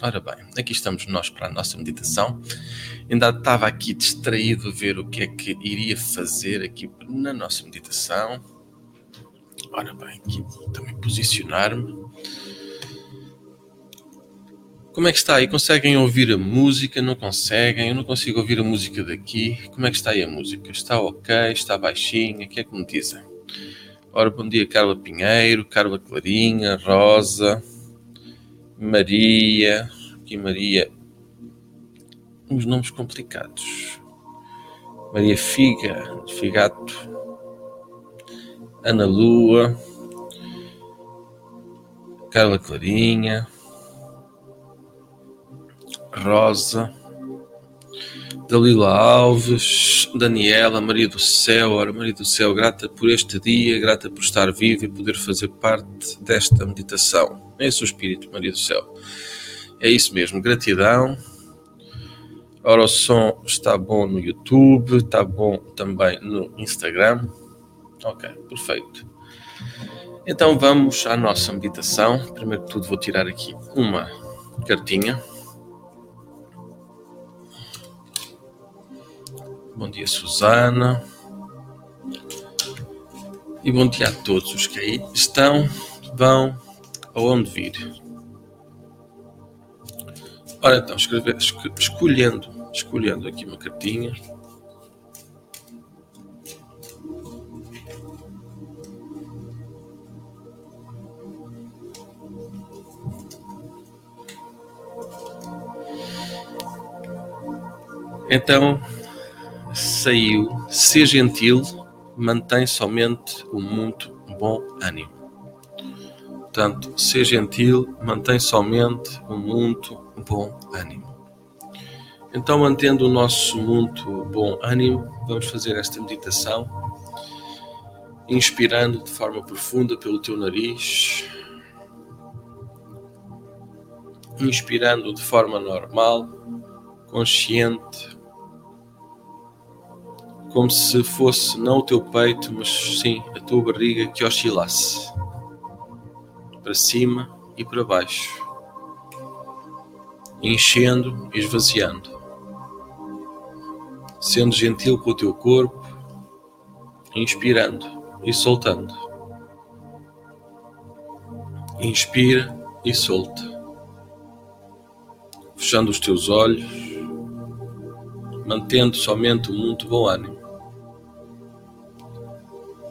Ora bem, aqui estamos nós para a nossa meditação. Ainda estava aqui distraído a ver o que é que iria fazer aqui na nossa meditação. Ora bem, aqui também posicionar-me. Como é que está aí? Conseguem ouvir a música? Não conseguem? Eu não consigo ouvir a música daqui. Como é que está aí a música? Está ok? Está baixinha? O que é que me dizem? Ora, bom dia, Carla Pinheiro, Carla Clarinha, Rosa, Maria, aqui Maria, uns nomes complicados. Maria Figa, Figato, Ana Lua, Carla Clarinha, Rosa, Dalila Alves, Daniela, Maria do Céu, ora Maria do Céu, grata por este dia, grata por estar viva e poder fazer parte desta meditação. É esse o Espírito, Maria do Céu. É isso mesmo, gratidão. Ora, o som está bom no YouTube, está bom também no Instagram. Ok, perfeito. Então vamos à nossa meditação. Primeiro que tudo vou tirar aqui uma cartinha. Bom dia, Susana. E bom dia a todos os que aí estão, vão ou onde vir. Ora então, escrever, escolhendo, escolhendo aqui uma cartinha. Então, saiu: Ser gentil, mantém somente o muito bom ânimo. Portanto, ser gentil, mantém somente o muito bom ânimo. Então, mantendo o nosso muito bom ânimo, vamos fazer esta meditação, inspirando de forma profunda pelo teu nariz, inspirando de forma normal, consciente, como se fosse não o teu peito, mas sim a tua barriga que oscilasse para cima e para baixo, enchendo e esvaziando, sendo gentil com o teu corpo, inspirando e soltando. Inspira e solta, fechando os teus olhos, mantendo somente o muito bom ânimo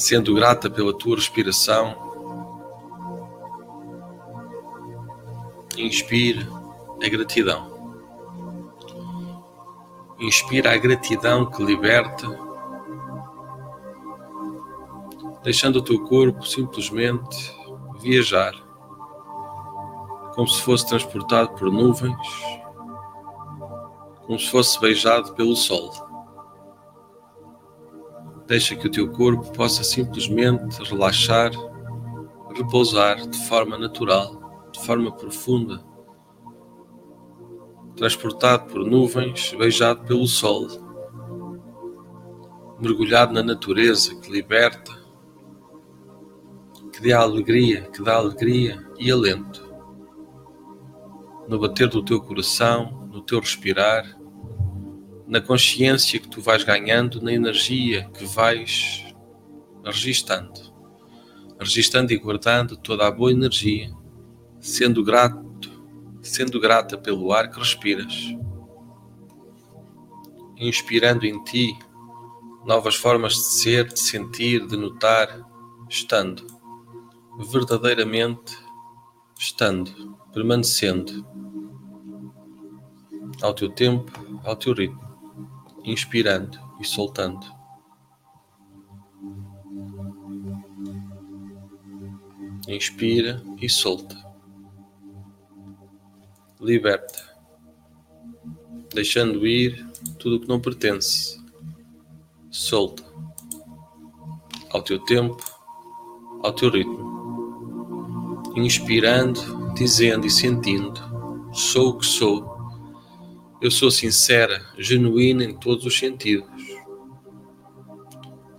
sendo grata pela tua respiração. Inspira a gratidão. Inspira a gratidão que liberta, deixando o teu corpo simplesmente viajar, como se fosse transportado por nuvens, como se fosse beijado pelo sol. Deixa que o teu corpo possa simplesmente relaxar, repousar de forma natural, de forma profunda, transportado por nuvens, beijado pelo sol, mergulhado na natureza que liberta, que dá alegria, que dá alegria e alento. No bater do teu coração, no teu respirar, na consciência que tu vais ganhando, na energia que vais registando, registando e guardando toda a boa energia, sendo grato, sendo grata pelo ar que respiras, inspirando em ti novas formas de ser, de sentir, de notar, estando, verdadeiramente estando, permanecendo, ao teu tempo, ao teu ritmo inspirando e soltando. Inspira e solta. Liberta, deixando ir tudo o que não pertence. Solta ao teu tempo, ao teu ritmo. Inspirando, dizendo e sentindo: sou o que sou eu sou sincera, genuína em todos os sentidos.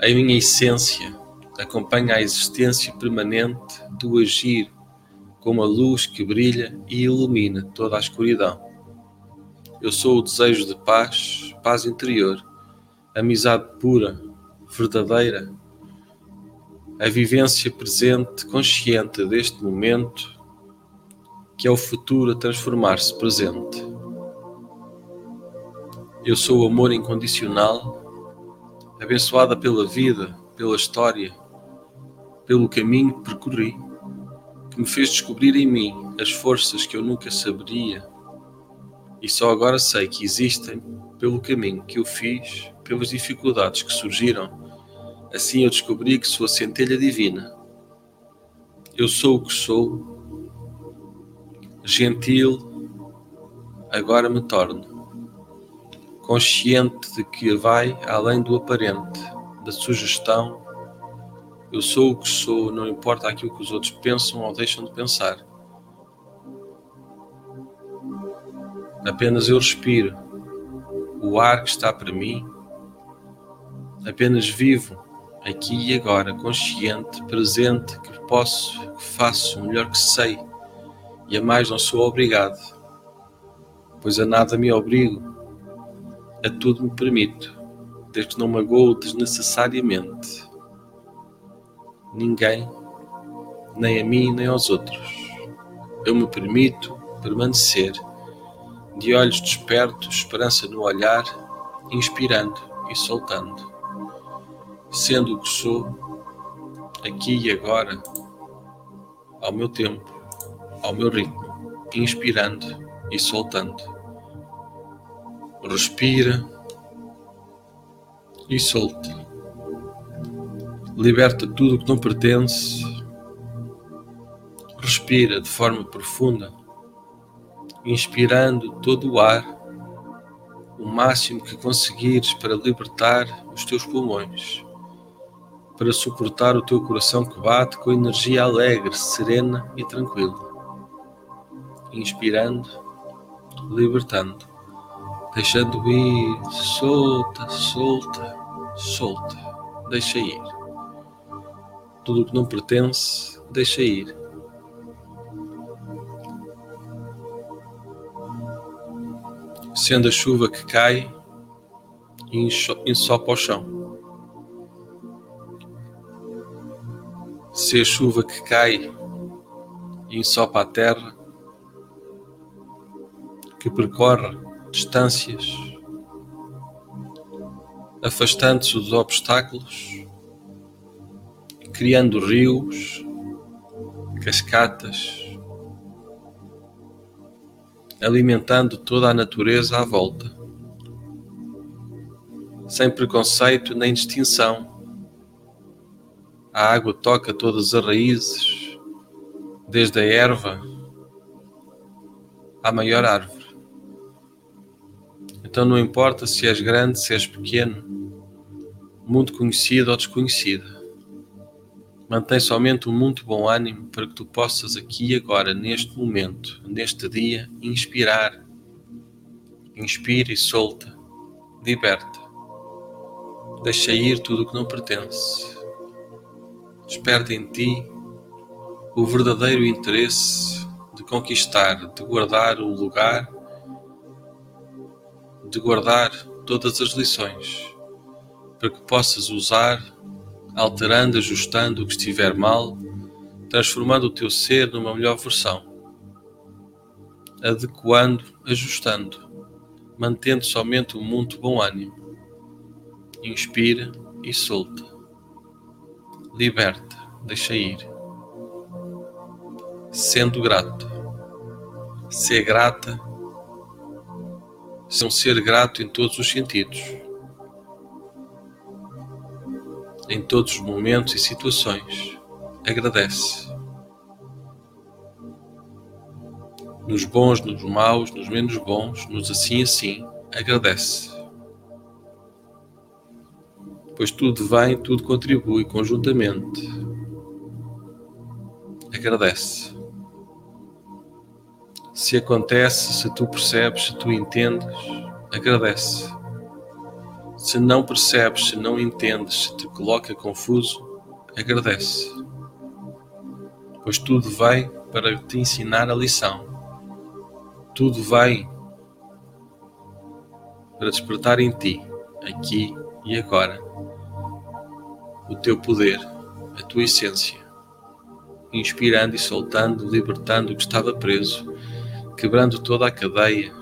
A minha essência acompanha a existência permanente do agir como a luz que brilha e ilumina toda a escuridão. Eu sou o desejo de paz, paz interior, amizade pura, verdadeira, a vivência presente, consciente deste momento, que é o futuro a transformar-se presente. Eu sou o amor incondicional, abençoada pela vida, pela história, pelo caminho que percorri, que me fez descobrir em mim as forças que eu nunca saberia e só agora sei que existem pelo caminho que eu fiz, pelas dificuldades que surgiram. Assim eu descobri que sou a centelha divina. Eu sou o que sou, gentil, agora me torno. Consciente de que vai além do aparente, da sugestão. Eu sou o que sou, não importa aquilo que os outros pensam ou deixam de pensar. Apenas eu respiro o ar que está para mim. Apenas vivo aqui e agora, consciente, presente, que posso, que faço o melhor que sei e a mais não sou obrigado, pois a nada me obrigo, a tudo me permito, desde que não magoo desnecessariamente ninguém, nem a mim nem aos outros. Eu me permito permanecer de olhos despertos, esperança no olhar, inspirando e soltando, sendo o que sou, aqui e agora, ao meu tempo, ao meu ritmo, inspirando e soltando. Respira e solta. Liberta tudo o que não pertence. Respira de forma profunda inspirando todo o ar, o máximo que conseguires para libertar os teus pulmões, para suportar o teu coração que bate com energia alegre, serena e tranquila. Inspirando, libertando, deixando ir, solta, solta, solta, deixa ir. Tudo que não pertence, deixa ir sendo a chuva que cai ensopa o chão. Se a chuva que cai ensopa a terra, que percorre distâncias, afastando-se dos obstáculos, criando rios, cascatas, alimentando toda a natureza à volta, sem preconceito nem distinção. A água toca todas as raízes, desde a erva à maior árvore. Então não importa se és grande, se és pequeno, muito conhecido ou desconhecido. Mantém somente um muito bom ânimo para que tu possas aqui agora, neste momento, neste dia, inspirar. Inspira e solta. Liberta. Deixa ir tudo o que não pertence. Desperta em ti o verdadeiro interesse de conquistar, de guardar o lugar, de guardar todas as lições, para que possas usar alterando, ajustando o que estiver mal, transformando o teu ser numa melhor versão, adequando, ajustando, mantendo somente um muito bom ânimo. Inspira e solta. Liberta, deixa ir. Sendo grato. Ser grata. Um ser grato em todos os sentidos em todos os momentos e situações. Agradece. Nos bons, nos maus, nos menos bons, nos assim assim, agradece. Pois tudo vem, tudo contribui conjuntamente. Agradece. Se acontece, se tu percebes, se tu entendes, agradece. Se não percebes, se não entendes, se te coloca confuso, agradece. Pois tudo vai para te ensinar a lição. Tudo vai para despertar em ti, aqui e agora, o teu poder, a tua essência, inspirando e soltando, libertando o que estava preso, quebrando toda a cadeia,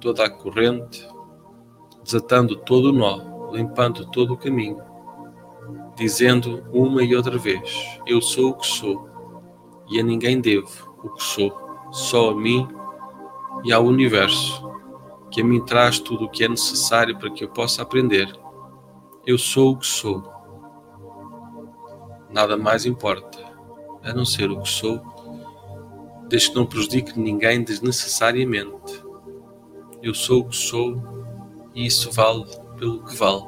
toda a corrente, desatando todo o nó, limpando todo o caminho, dizendo uma e outra vez: Eu sou o que sou, e a ninguém devo o que sou, só a mim e ao universo, que a mim traz tudo o que é necessário para que eu possa aprender. Eu sou o que sou. Nada mais importa, a não ser o que sou, desde que não prejudique ninguém desnecessariamente. Eu sou o que sou e isso vale pelo que vale.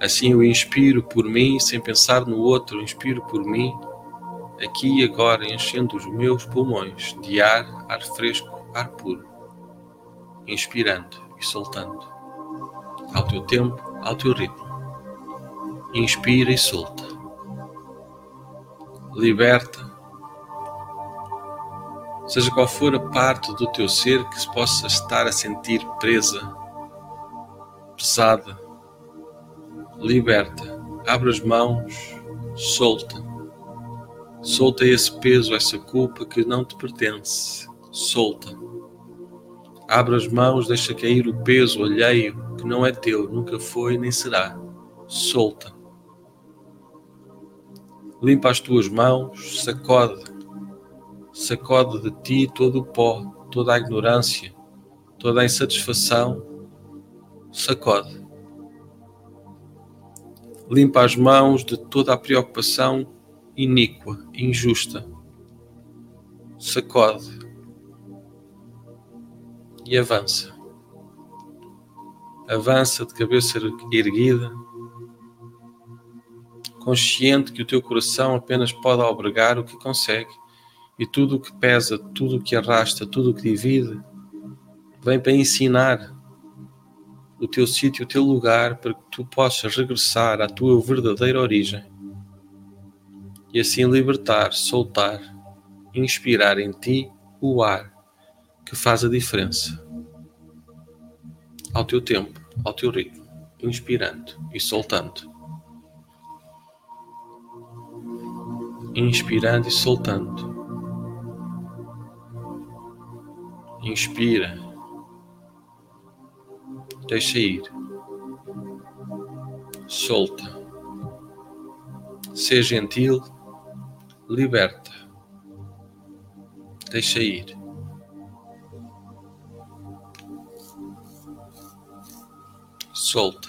Assim eu inspiro por mim sem pensar no outro, inspiro por mim, aqui e agora, enchendo os meus pulmões de ar, ar fresco, ar puro, inspirando e soltando, ao teu tempo, ao teu ritmo. Inspira e solta. Liberta. Seja qual for a parte do teu ser que se possa estar a sentir presa, pesada, liberta, abre as mãos, solta. Solta esse peso, essa culpa que não te pertence. Solta. Abre as mãos, deixa cair o peso alheio que não é teu, nunca foi nem será. Solta. Limpa as tuas mãos, sacode. Sacode de ti todo o pó, toda a ignorância, toda a insatisfação. Sacode limpa as mãos de toda a preocupação iníqua, injusta. Sacode e avança. Avança de cabeça erguida, consciente que o teu coração apenas pode albergar o que consegue e tudo o que pesa, tudo o que arrasta, tudo o que divide, vem para ensinar o teu sítio, o teu lugar, para que tu possas regressar à tua verdadeira origem e assim libertar, soltar, inspirar em ti o ar que faz a diferença. Ao teu tempo, ao teu ritmo, inspirando e soltando. Inspirando e soltando. Inspira Deixa ir. Solta. Ser gentil. Liberta. Deixa ir. Solta.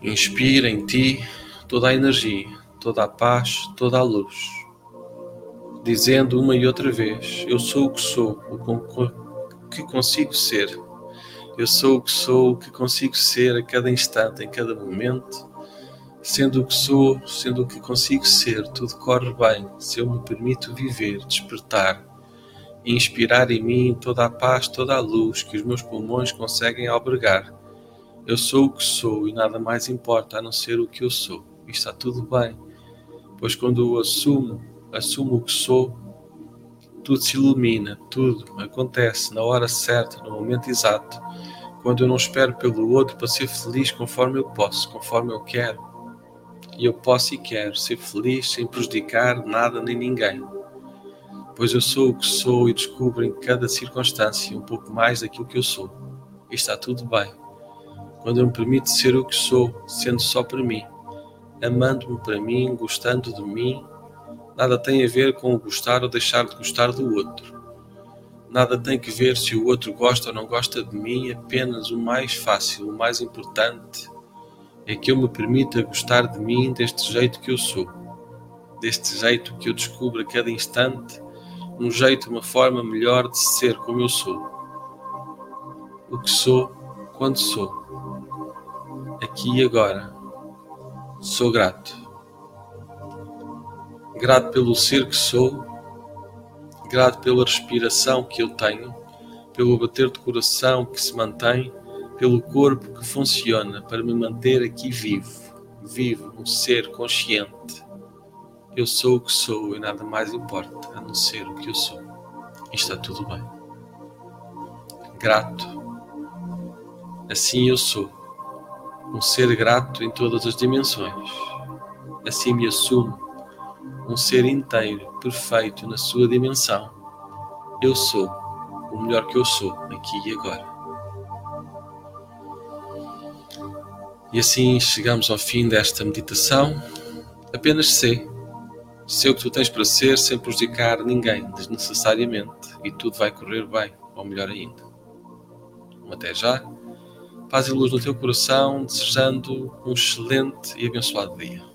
Inspira em ti toda a energia, toda a paz, toda a luz, dizendo uma e outra vez: Eu sou o que sou, o que consigo ser. Eu sou o que sou, o que consigo ser a cada instante, em cada momento. Sendo o que sou, sendo o que consigo ser, tudo corre bem se eu me permito viver, despertar inspirar em mim toda a paz, toda a luz que os meus pulmões conseguem albergar. Eu sou o que sou e nada mais importa a não ser o que eu sou. E está tudo bem, pois quando eu assumo, assumo o que sou, tudo se ilumina, tudo acontece na hora certa, no momento exato, quando eu não espero pelo outro para ser feliz conforme eu posso, conforme eu quero. E eu posso e quero ser feliz sem prejudicar nada nem ninguém. Pois eu sou o que sou e descubro em cada circunstância um pouco mais daquilo que eu sou. E está tudo bem. Quando eu me permito ser o que sou, sendo só para mim, amando-me para mim, gostando de mim Nada tem a ver com gostar ou deixar de gostar do outro. Nada tem que ver se o outro gosta ou não gosta de mim, apenas o mais fácil, o mais importante é que eu me permita gostar de mim deste jeito que eu sou, deste jeito que eu descubro a cada instante, um jeito, uma forma melhor de ser como eu sou. O que sou, quando sou, aqui e agora. Sou grato grato pelo ser que sou, grato pela respiração que eu tenho, pelo bater de coração que se mantém, pelo corpo que funciona para me manter aqui vivo, vivo, um ser consciente, Eu sou o que sou e nada mais importa a não ser o que eu sou. E está tudo bem. Grato. Assim eu sou. Um ser grato em todas as dimensões. Assim me assumo. Um ser inteiro, perfeito na sua dimensão. Eu sou o melhor que eu sou, aqui e agora. E assim chegamos ao fim desta meditação. Apenas sei Sei o que tu tens para ser sem prejudicar ninguém desnecessariamente e tudo vai correr bem, ou melhor ainda. Um até já. Paz e luz no teu coração, desejando um excelente e abençoado dia.